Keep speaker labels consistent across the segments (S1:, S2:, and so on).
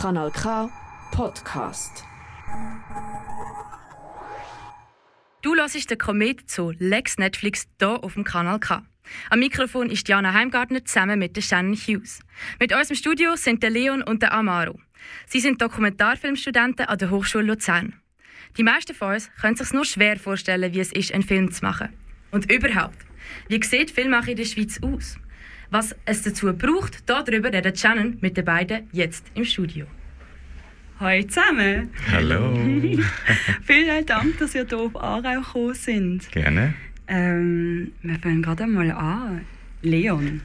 S1: Kanal K Podcast.
S2: Du hörst den Komet zu Lex Netflix hier auf dem Kanal K. Am Mikrofon ist Jana Heimgartner zusammen mit Shannon Hughes. Mit uns im Studio sind der Leon und der Amaro. Sie sind Dokumentarfilmstudenten an der Hochschule Luzern. Die meisten von uns können sich nur schwer vorstellen, wie es ist, einen Film zu machen. Und überhaupt, wie sieht Filmmache in der Schweiz aus? Was es dazu braucht, darüber redet Shannon mit den beiden jetzt im Studio.
S3: Hallo zusammen.
S4: Hallo.
S3: Vielen Dank, dass ihr hier auf Aarau gekommen sind.
S4: Gerne.
S3: Ähm, wir fangen gerade mal an. Leon,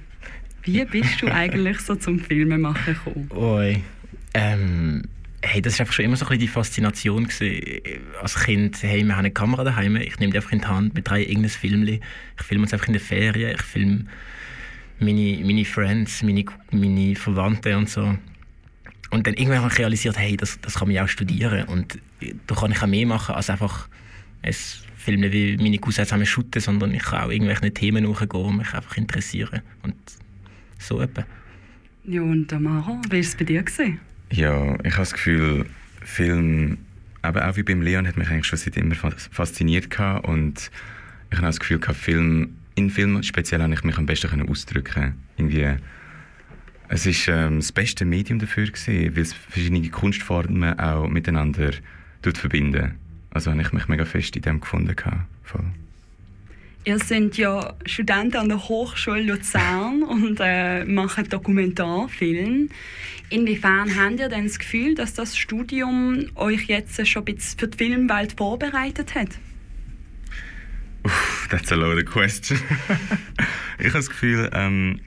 S3: wie bist du eigentlich so zum Filmemachen gekommen?
S4: Oi. Ähm, hey, das war einfach schon immer so ein bisschen die Faszination. Gewesen. Als Kind, hey, wir haben eine Kamera daheim, ich nehme die einfach in die Hand, wir drehen irgendein Film. Ich filme uns einfach in der Ferien, ich filme meine, meine Friends, meine, meine Verwandten und so. Und dann irgendwann habe ich realisiert, hey, das, das kann man ja auch studieren und da kann ich auch mehr machen als einfach ein Film, wie meine Cousins zusammen shooten, sondern ich kann auch irgendwelche Themen nachgehen und mich einfach interessieren und so etwa.
S3: Ja, und Amara, wie war es bei dir? Gewesen?
S5: Ja, ich habe das Gefühl, Film, aber auch wie beim Leon, hat mich eigentlich schon seit immer fasziniert gehabt und ich habe das Gefühl, Film, in Film speziell habe ich mich am besten ausdrücken. Irgendwie, es ist ähm, das beste Medium dafür gewesen, weil es verschiedene Kunstformen auch miteinander verbinden. Also habe ich mich mega fest in dem gefunden. Voll.
S3: Ihr seid ja Studenten an der Hochschule Luzern und äh, machen Dokumentarfilm. Inwiefern habt ihr denn das Gefühl, dass das Studium euch jetzt schon ein bisschen für die Filmwelt vorbereitet hat?
S5: Uff, that's a loaded question. ich habe das Gefühl, ähm,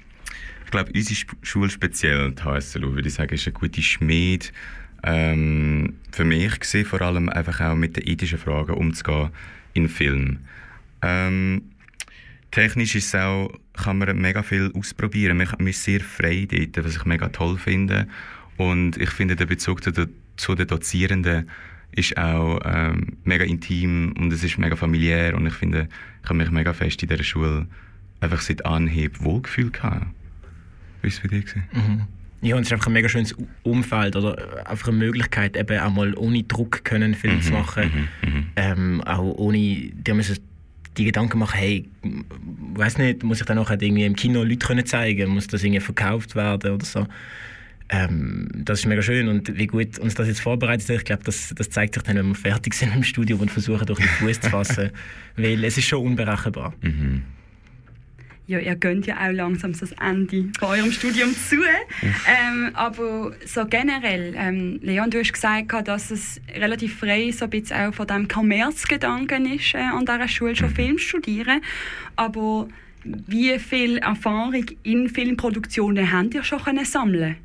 S5: ich glaube, unsere Schule speziell, die HSLU, würde ich sagen, ist eine gute Schmied. Ähm, für mich gesehen vor allem einfach auch mit den ethischen Fragen umzugehen in Film. Ähm, technisch ist auch, kann man mega viel ausprobieren. Man ist sehr frei dort, was ich mega toll finde. Und ich finde, der Bezug zu den Dozierenden ist auch ähm, mega intim und es ist mega familiär und ich finde, ich habe mich mega fest in dieser Schule einfach seit Anhieb wohlgefühlt gehabt. Wie war es für dich?
S4: Mhm. Ja, und es ist einfach ein mega schönes Umfeld oder einfach eine Möglichkeit, eben auch mal ohne Druck können Film mhm, zu machen. Mhm, mhm. ähm, auch ohne, die müssen die Gedanken machen, hey, weiß nicht, muss ich dann auch irgendwie im Kino Leute können zeigen, muss das irgendwie verkauft werden oder so. Ähm, das ist mega schön und wie gut uns das jetzt vorbereitet ist, ich glaube, das, das zeigt sich dann, wenn wir fertig sind im Studium und versuchen, durch den Fuß zu fassen, weil es ist schon unberechenbar.
S5: Mhm.
S3: Ja, ihr gönnt ja auch langsam das Ende von eurem Studium zu. Ähm, aber so generell, ähm, Leon, du hast gesagt, dass es relativ frei so ein bisschen auch von dem Kommerzgedanken ist, äh, an dieser Schule schon mhm. Film studieren. Aber wie viel Erfahrung in Filmproduktionen habt ihr schon können sammeln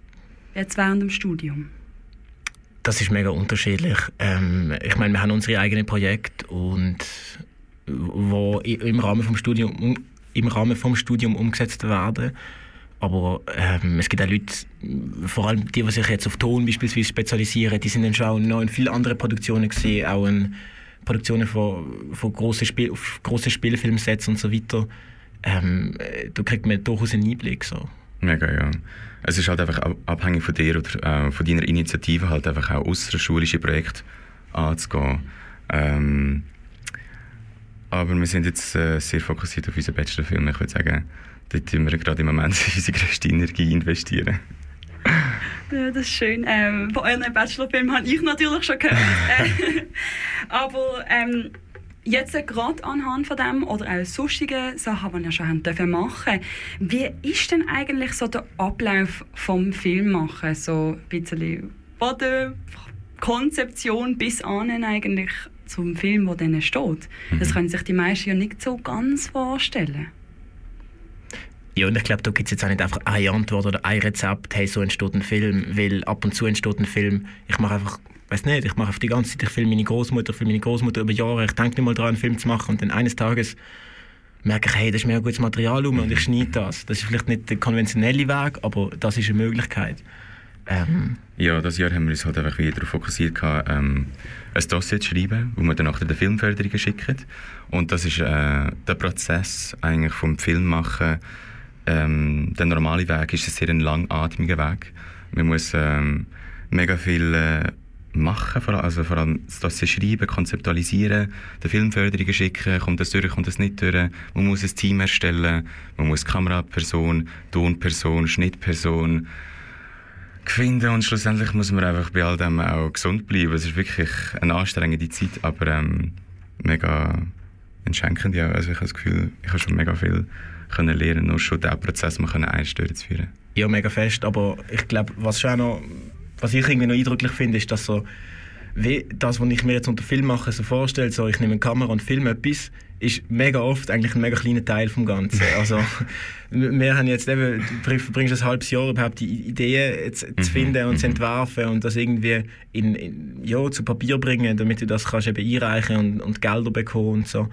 S3: jetzt während dem Studium?
S4: Das ist mega unterschiedlich. Ähm, ich meine, wir haben unsere eigenen Projekte und wo im Rahmen vom Studium im Rahmen vom Studium umgesetzt werden. Aber ähm, es gibt auch Leute, vor allem die, die sich jetzt auf Ton beispielsweise spezialisieren, die sind dann schon noch in vielen anderen Produktionen gesehen, auch in Produktionen von, von grossen, Spiel, grossen Spielfilmsets und so weiter. Ähm, da kriegt man durchaus einen Einblick. So.
S5: Mega, ja. Es ist halt einfach abhängig von dir oder äh, von deiner Initiative halt einfach auch außerschulische Projekte anzugehen. Ähm, aber wir sind jetzt äh, sehr fokussiert auf unseren Bachelorfilm. Ich würde sagen, dort investieren wir gerade im Moment unsere größte Energie investieren.
S3: Ja, das ist schön. Ähm, von euren Bachelorfilm habe ich natürlich schon gehört. Aber ähm, jetzt gerade anhand von dem oder auch sonstigen Sachen, die ihr schon dürfen machen wie ist denn eigentlich so der Ablauf vom Filmmachen? So ein bisschen von der Konzeption bis an eigentlich zum Film, der dann steht. Mhm. Das können sich die meisten ja nicht so ganz vorstellen.
S4: Ja, und ich glaube, da gibt es jetzt auch nicht einfach eine Antwort oder ein Rezept, hey, so entsteht ein Film, weil ab und zu entsteht ein Film. Ich mache einfach, weiß nicht, ich mache auf die ganze Zeit, ich filme meine Großmutter, filme meine Großmutter über Jahre, ich denke nicht mal daran, einen Film zu machen und dann eines Tages merke ich, hey, das ist mir ein gutes Material um und ich schneide das. Das ist vielleicht nicht der konventionelle Weg, aber das ist eine Möglichkeit.
S5: Ähm. Ja, das Jahr haben wir uns halt einfach wieder darauf fokussiert, ähm, ein Dossier zu schreiben, wo wir dann nachher der Filmförderung schicken. Und das ist äh, der Prozess eigentlich vom Filmmachen. Ähm, der normale Weg ist ein sehr langatmiger Weg. Man muss ähm, mega viel äh, machen, vor allem, also vor allem das schreiben, konzeptualisieren, der Filmförderungen schicken, kommt das durch, kommt das nicht durch. Man muss ein Team erstellen, man muss Kameraperson, Tonperson, Schnittperson finden und schlussendlich muss man einfach bei all dem auch gesund bleiben. Es ist wirklich eine anstrengende Zeit, aber ähm, mega entschenkend. Ja. Also ich habe das Gefühl, ich habe schon mega viel können lernen, nur schon diesen Prozess mal einsteuern zu führen.
S4: Ja, mega fest, aber ich glaube, was schon auch noch was ich irgendwie noch eindrücklich finde, ist, dass so, wie das, was ich mir jetzt unter Film mache, so vorstelle, so ich nehme eine Kamera und filme etwas, ist mega oft eigentlich ein mega kleiner Teil vom Ganzen. Also wir haben jetzt eben, du verbringst ein halbes Jahr überhaupt die Ideen zu, zu mhm, finden und zu mhm. entwerfen und das irgendwie in, in, ja, zu Papier bringen, damit du das kannst eben einreichen und, und Gelder bekommen und so.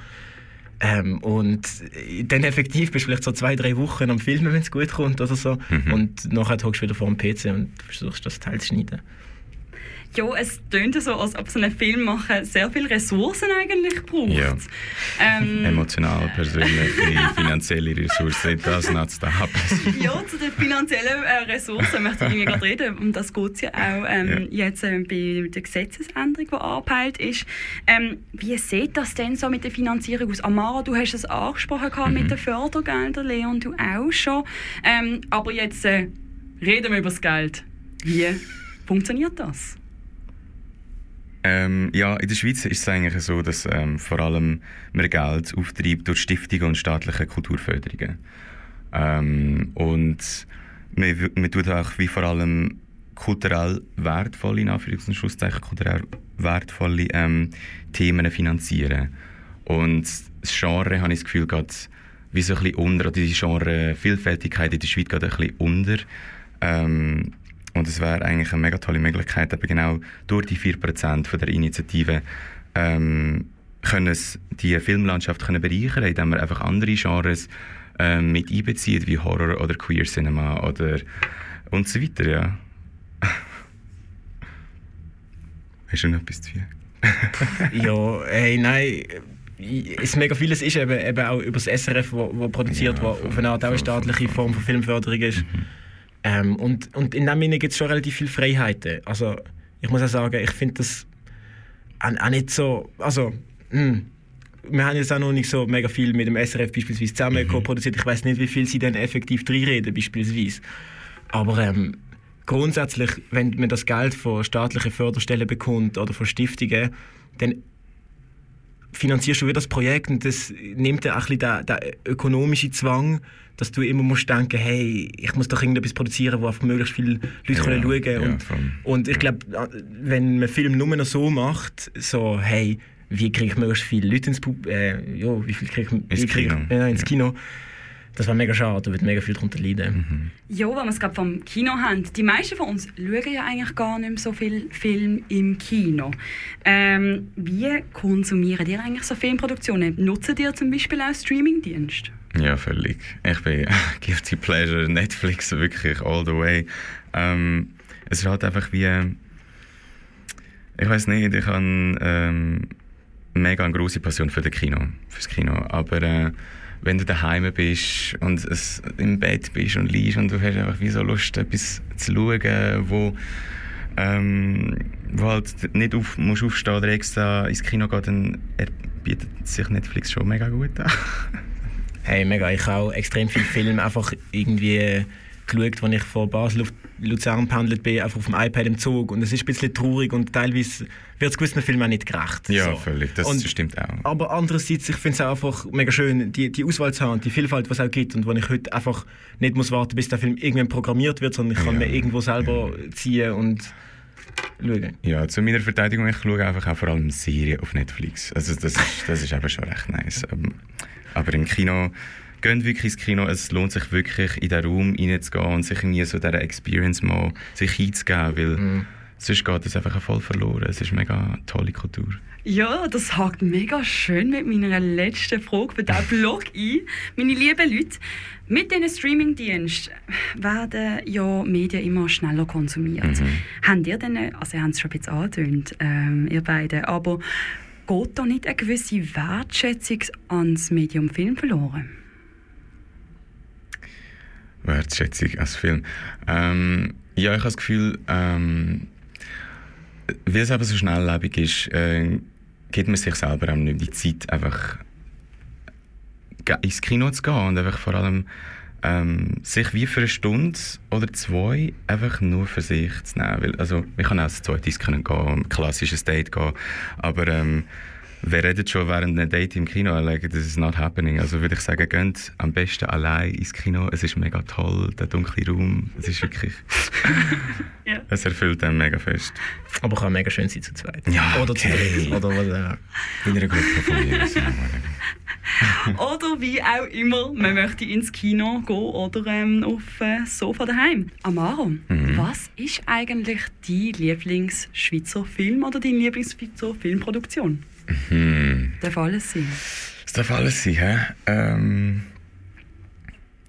S4: Ähm, und dann effektiv bist du vielleicht so zwei, drei Wochen am Filmen, wenn es gut kommt oder so. Mhm. Und nachher hockst du wieder vor dem PC und versuchst das Teil zu schneiden.
S3: Ja, es tönt so, als ob so ein Film machen sehr viele Ressourcen eigentlich braucht. Ja.
S5: Ähm, Emotional, persönliche, finanzielle Ressourcen, das nutzt da
S3: Ja, zu den finanziellen äh, Ressourcen möchte ich gerade reden. Um das geht es ja auch ähm, ja. jetzt äh, bei der Gesetzesänderung, die angepeilt ist. Ähm, wie sieht das denn so mit der Finanzierung aus? Amara, du hast es angesprochen mhm. mit den Fördergeldern, Leon, du auch schon. Ähm, aber jetzt äh, reden wir über das Geld. Wie funktioniert das?
S5: Ähm, ja, in der Schweiz ist es eigentlich so, dass ähm, vor allem man Geld auftreibt durch Stiftungen und staatliche Kulturförderungen. Ähm, und man, man tut auch wie vor allem kulturell wertvolle, in Anführungs- kulturell wertvolle ähm, Themen finanzieren. Und das Genre, habe ich das Gefühl, geht wie so ein bisschen unter, oder die Genre-Vielfältigkeit in der Schweiz geht ein bisschen unter. Ähm, und es wäre eigentlich eine mega tolle Möglichkeit, eben genau durch die 4% von der Initiative ähm, können es die Filmlandschaft können bereichern, indem man einfach andere Genres ähm, mit einbezieht, wie Horror oder Queer Cinema oder und so weiter, ja. Hast du noch etwas zu viel?
S4: ja, hey, nein es mega vieles ist eben, eben auch über das SRF, wo, wo produziert, ja, wo auf eine Art auch eine staatliche Form von Filmförderung ist. Mhm. Ähm, und, und in dem Sinne gibt es schon relativ viele Freiheiten. Also ich muss auch sagen, ich finde das auch, auch, nicht so, also mh, hm, wir haben jetzt auch noch nicht so mega viel mit dem SRF beispielsweise zusammen mhm. produziert. Ich weiß nicht, wie viel sie dann effektiv reinreden beispielsweise. Aber ähm, grundsätzlich, wenn man das Geld von staatlichen Förderstellen bekommt oder von Stiftungen, dann finanzierst du wieder das Projekt und das nimmt dir auch ein bisschen den, den ökonomischen Zwang, dass du immer musst denken, hey, ich muss doch irgendetwas produzieren, wo einfach möglichst viele Leute ja, können schauen können. Und, ja, und ich glaube, wenn man Film nur noch so macht, so, hey, wie kriege ich möglichst viele Leute ins, äh, ja, wie viel kriege ich, ins, krieg, Kino. Äh, ins Kino das wäre mega schade, da würde mega viel darunter leiden.
S3: Mhm. Ja, wenn wir es gerade vom Kino haben. Die meisten von uns schauen ja eigentlich gar nicht mehr so viel Film im Kino. Ähm, wie konsumieren ihr eigentlich so Filmproduktionen? Nutzen ihr zum Beispiel auch Streamingdienst?
S5: Ja, völlig. Ich bin Guilty Pleasure, Netflix wirklich all the way. Ähm, es ist halt einfach wie... Ich weiß nicht, ich habe ähm, mega eine große Passion für das Kino, fürs Kino, aber... Äh, wenn du daheim bist und es im Bett bist und liegst und du hast einfach wie so Lust, etwas zu schauen, wo, ähm, wo halt nicht auf, musst aufstehen oder extra ins Kino gehen, dann bietet sich Netflix schon mega gut an.
S4: hey, mega. Ich habe extrem viele Filme einfach irgendwie geschaut, als ich von Basel auf Luzern pendelt bin, einfach auf dem iPad im Zug. Und es ist ein bisschen traurig und teilweise wird es gewissen Filmen auch nicht gerecht.
S5: Ja, so. völlig. Das und, stimmt auch.
S4: Aber andererseits, ich finde es auch einfach mega schön, die, die Auswahl zu haben, die Vielfalt, die es auch gibt und wo ich heute einfach nicht muss warten, bis der Film irgendwann programmiert wird, sondern ich kann ja. mir irgendwo selber ja. ziehen und schauen.
S5: Ja, zu meiner Verteidigung, ich schaue einfach auch vor allem Serien auf Netflix. Also das, das ist eben schon recht nice. Ähm, aber im Kino geht wirklich ins Kino. Es lohnt sich wirklich, in den Raum reinzugehen und sich irgendwie so dieser Experience mal sich einzugeben, weil mm. sonst geht es einfach voll verloren. Es ist eine mega tolle Kultur.
S3: Ja, das hakt mega schön mit meiner letzten Frage für diesen Blog ein. Meine lieben Leute, mit diesen Streamingdiensten werden ja Medien immer schneller konsumiert. Mhm. Habt ihr denn, also ihr habt es schon ein bisschen angetönt, ähm, ihr beiden, aber geht da nicht eine gewisse Wertschätzung ans Medium Film verloren?
S5: Wertschätzung als Film. Ähm, ja, ich habe das Gefühl, ähm, weil es aber so schnelllebig ist, äh, gibt man sich selber auch nicht die Zeit, einfach ins Kino zu gehen und einfach vor allem ähm, sich wie für eine Stunde oder zwei einfach nur für sich zu nehmen. Weil, also, ich kann auch als zweites können gehen, ein klassisches Date gehen, aber ähm, wer redet schon während einem Date im Kino? Like, das is not happening. Also würde ich sagen, geht am besten allein ins Kino. Es ist mega toll, der dunkle Raum. Es ist wirklich...
S3: Ja.
S5: Es erfüllt einen mega fest.
S4: Aber kann mega schön sein zu zweit.
S5: Ja,
S4: Oder
S5: okay.
S4: zu dritt. Oder was auch.
S5: In einer Gruppe von mir.
S3: Oder wie auch immer, man möchte ins Kino gehen oder ähm, auf äh, das Sofa daheim. Amaro, was ist eigentlich dein Lieblings-Schweizer Film oder deine Lieblings-Schweizer Filmproduktion?
S5: Hm.
S3: Darf alles sein.
S5: Das darf alles sein, hä? Ähm,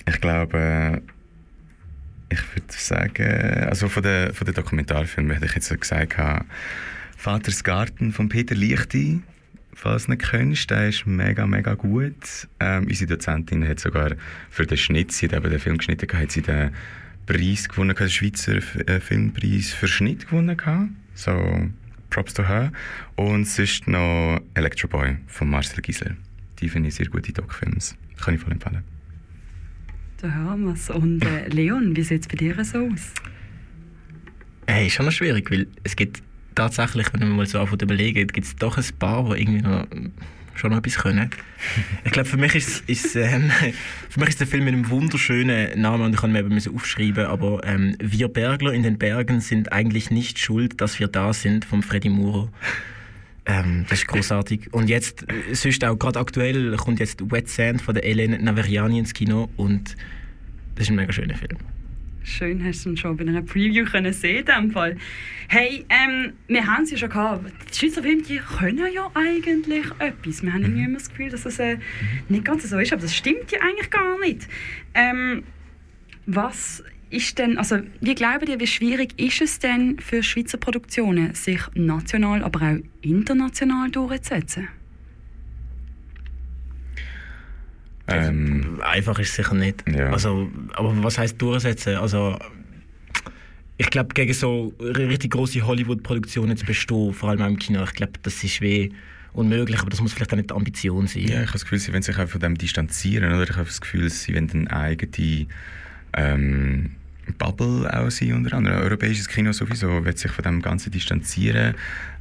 S5: ich glaube, ich würde sagen, also von den, von den Dokumentarfilmen hätte ich jetzt gesagt, Vaters Garten von Peter Lichti, falls du nicht kennst, der ist mega, mega gut. Ähm, unsere Dozentin hat sogar für den Schnitt, sie hat eben den Film geschnitten, hat sie den Preis gewonnen, den Schweizer äh, Filmpreis für Schnitt gewonnen. So, Props to her. Und sonst noch Electro Boy von Marcel Gisler. Die finde ich sehr gute Doc-Films. Kann ich voll empfehlen.
S3: Da hören wir es. Und äh, Leon, wie sieht es bei dir so aus?
S4: Hey, ist schon noch schwierig, weil es gibt tatsächlich, wenn man mal so anfängt zu überlegen, gibt es doch ein paar, die irgendwie noch, schon noch etwas können. Ich glaube, für mich ist, ist ähm, für mich ist der Film mit einem wunderschönen Namen und ich kann mir eben aufschreiben, aber ähm, wir Bergler in den Bergen sind eigentlich nicht schuld, dass wir da sind, von Freddy Muro. Ähm, das ist großartig. Und jetzt, äh, sonst auch gerade aktuell, kommt jetzt Wet Sand von der Ellen Naveriani ins Kino und das ist ein mega schöner Film.
S3: Schön, hast du ihn schon bei einer Preview können sehen in Fall. Hey, ähm, wir haben es ja schon gehabt. Die Schweizer Filme, die können ja eigentlich etwas. Wir haben irgendwie immer das Gefühl, dass es äh, nicht ganz so ist, aber das stimmt ja eigentlich gar nicht. Ähm, was ist denn, also wie glaubt ihr, wie schwierig ist es denn für Schweizer Produktionen, sich national, aber auch international durchzusetzen?
S5: Ähm,
S4: Einfach ist es sicher nicht.
S5: Ja.
S4: Also, aber was heißt durchsetzen? Also, ich glaube, gegen so richtig große Hollywood-Produktionen zu bestehen, vor allem auch im Kino, ich glaube, das ist weh unmöglich, aber das muss vielleicht auch nicht die Ambition sein.
S5: ja, ich habe das Gefühl, sie wollen sich auch von dem distanzieren. Oder? Ich habe das Gefühl, sie wollen eine eigene ähm, Bubble auch sein, unter anderem. Europäisches Kino sowieso will sich von dem Ganzen distanzieren.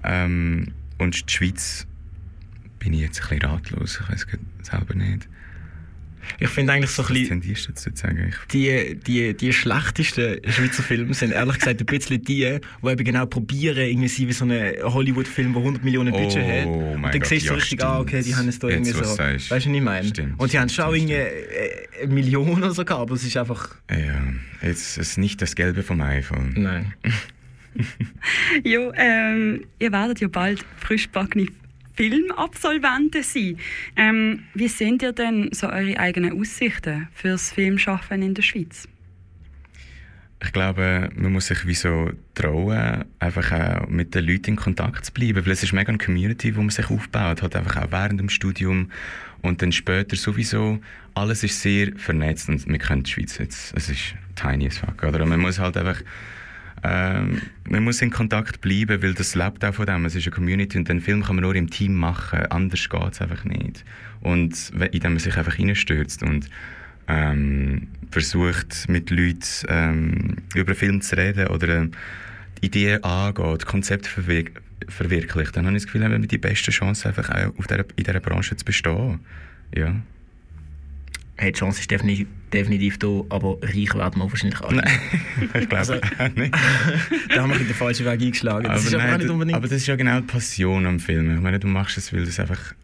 S5: Ähm, und die Schweiz bin ich jetzt ein bisschen ratlos. Ich weiß selber nicht.
S4: Ich finde eigentlich so ein
S5: Was
S4: bisschen,
S5: tendierst du dazu zu sagen?
S4: Die, die, die schlechtesten Schweizer Filme sind ehrlich gesagt ein bisschen die, die eben genau probieren, irgendwie wie so ein Hollywood-Film, der 100 Millionen Budget
S5: Oh
S4: hat. Und
S5: mein
S4: dann
S5: Gott,
S4: siehst du
S5: ja,
S4: richtig, ah, okay, die haben es da irgendwie
S5: was
S4: so. Weißt du, was ich meine?
S5: Stimmt,
S4: Und die haben schon
S5: stimmt,
S4: irgendwie äh, eine Million oder so gehabt, aber es ist einfach.
S5: Ja, jetzt ist nicht das Gelbe vom iPhone.
S4: Nein.
S3: Ja, ähm, ihr werdet ja bald frischbackene Filmabsolventen sein. Ähm, wie sind ihr denn so eure eigenen Aussichten fürs Filmschaffen in der Schweiz?
S5: Ich glaube, man muss sich wie so trauen, einfach auch mit den Leuten in Kontakt zu bleiben, weil es ist mega eine Community, wo man sich aufbaut, hat einfach auch während dem Studium und dann später sowieso. Alles ist sehr vernetzt und wir kennen die Schweiz jetzt, es ist tiny as fuck, oder? Man muss halt einfach ähm, man muss in Kontakt bleiben, weil das lebt auch von dem. Es ist eine Community und den Film kann man nur im Team machen. Anders geht es einfach nicht. Und indem man sich einfach reinstürzt und ähm, versucht, mit Leuten ähm, über Film zu reden oder ähm, Ideen angeht, Konzepte verwirk verwirklicht, dann habe ich das Gefühl, haben wir die beste Chance, einfach auch dieser, in dieser Branche zu bestehen. Ja.
S4: Hey, die Chance ist definitiv, definitiv da, aber reich werden wir wahrscheinlich alle.
S5: Nein, ich glaube
S4: Also-
S5: nicht.
S4: da haben wir den falschen Weg eingeschlagen. Das aber
S5: nein, aber das ist ja genau die Passion am Film. Ich meine, du machst es, weil du es einfach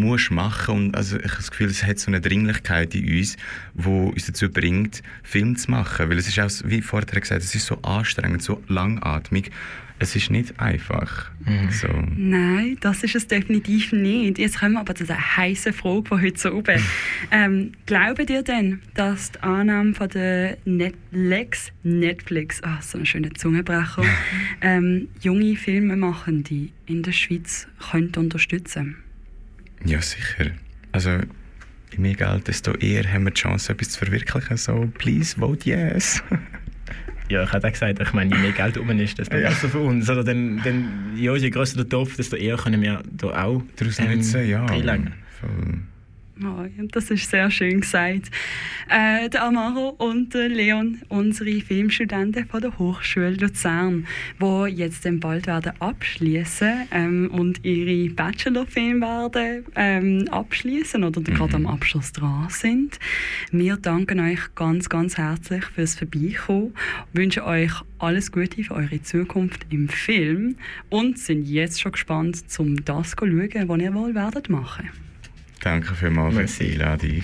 S5: musst machen und also ich habe das Gefühl, es hat so eine Dringlichkeit in uns, die uns dazu bringt, Film zu machen, weil es ist auch, so- wie vorher gesagt, es ist so anstrengend, so langatmig. Es ist nicht einfach. So.
S3: Nein, das ist es definitiv nicht. Jetzt kommen wir aber zu der heißen Frage von heute so oben. ähm, glaubt ihr denn, dass die Annahme von der Netflix, Netflix, ah, so ein schöner Zungenbrecher, ähm, junge Filmemachende in der Schweiz könnte unterstützen?
S5: Ja, sicher. Also, je mehr Geld, desto eher haben wir die Chance, etwas zu verwirklichen. So, please, vote yes.
S4: Ja, ich hätte auch gesagt, ich meine, je mehr Geld rum ist, desto
S5: Ja.
S4: besser für uns. Oder dann, dann, ja, je grösser der Topf, desto eher können wir da auch ähm,
S5: nutzen, ja. Voll.
S3: Oh, das ist sehr schön gesagt. Äh, der Amaro und der Leon, unsere Filmstudenten von der Hochschule Luzern, die jetzt dann bald werden abschließen ähm, und ihre Bachelorfilm werden ähm, abschließen oder gerade am Abschluss dran sind. Wir danken euch ganz, ganz herzlich fürs Vorbeikommen, wünschen euch alles Gute für eure Zukunft im Film und sind jetzt schon gespannt, zum das zu schauen, was ihr wohl werdet machen.
S5: Danke vielmals für
S4: Merci.
S5: die Einladung.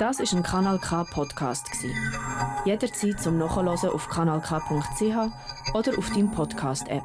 S1: Das ist ein Kanal K Podcast gsi. Jederzeit zum Nachhören auf kanalk.ch oder auf deinem Podcast App.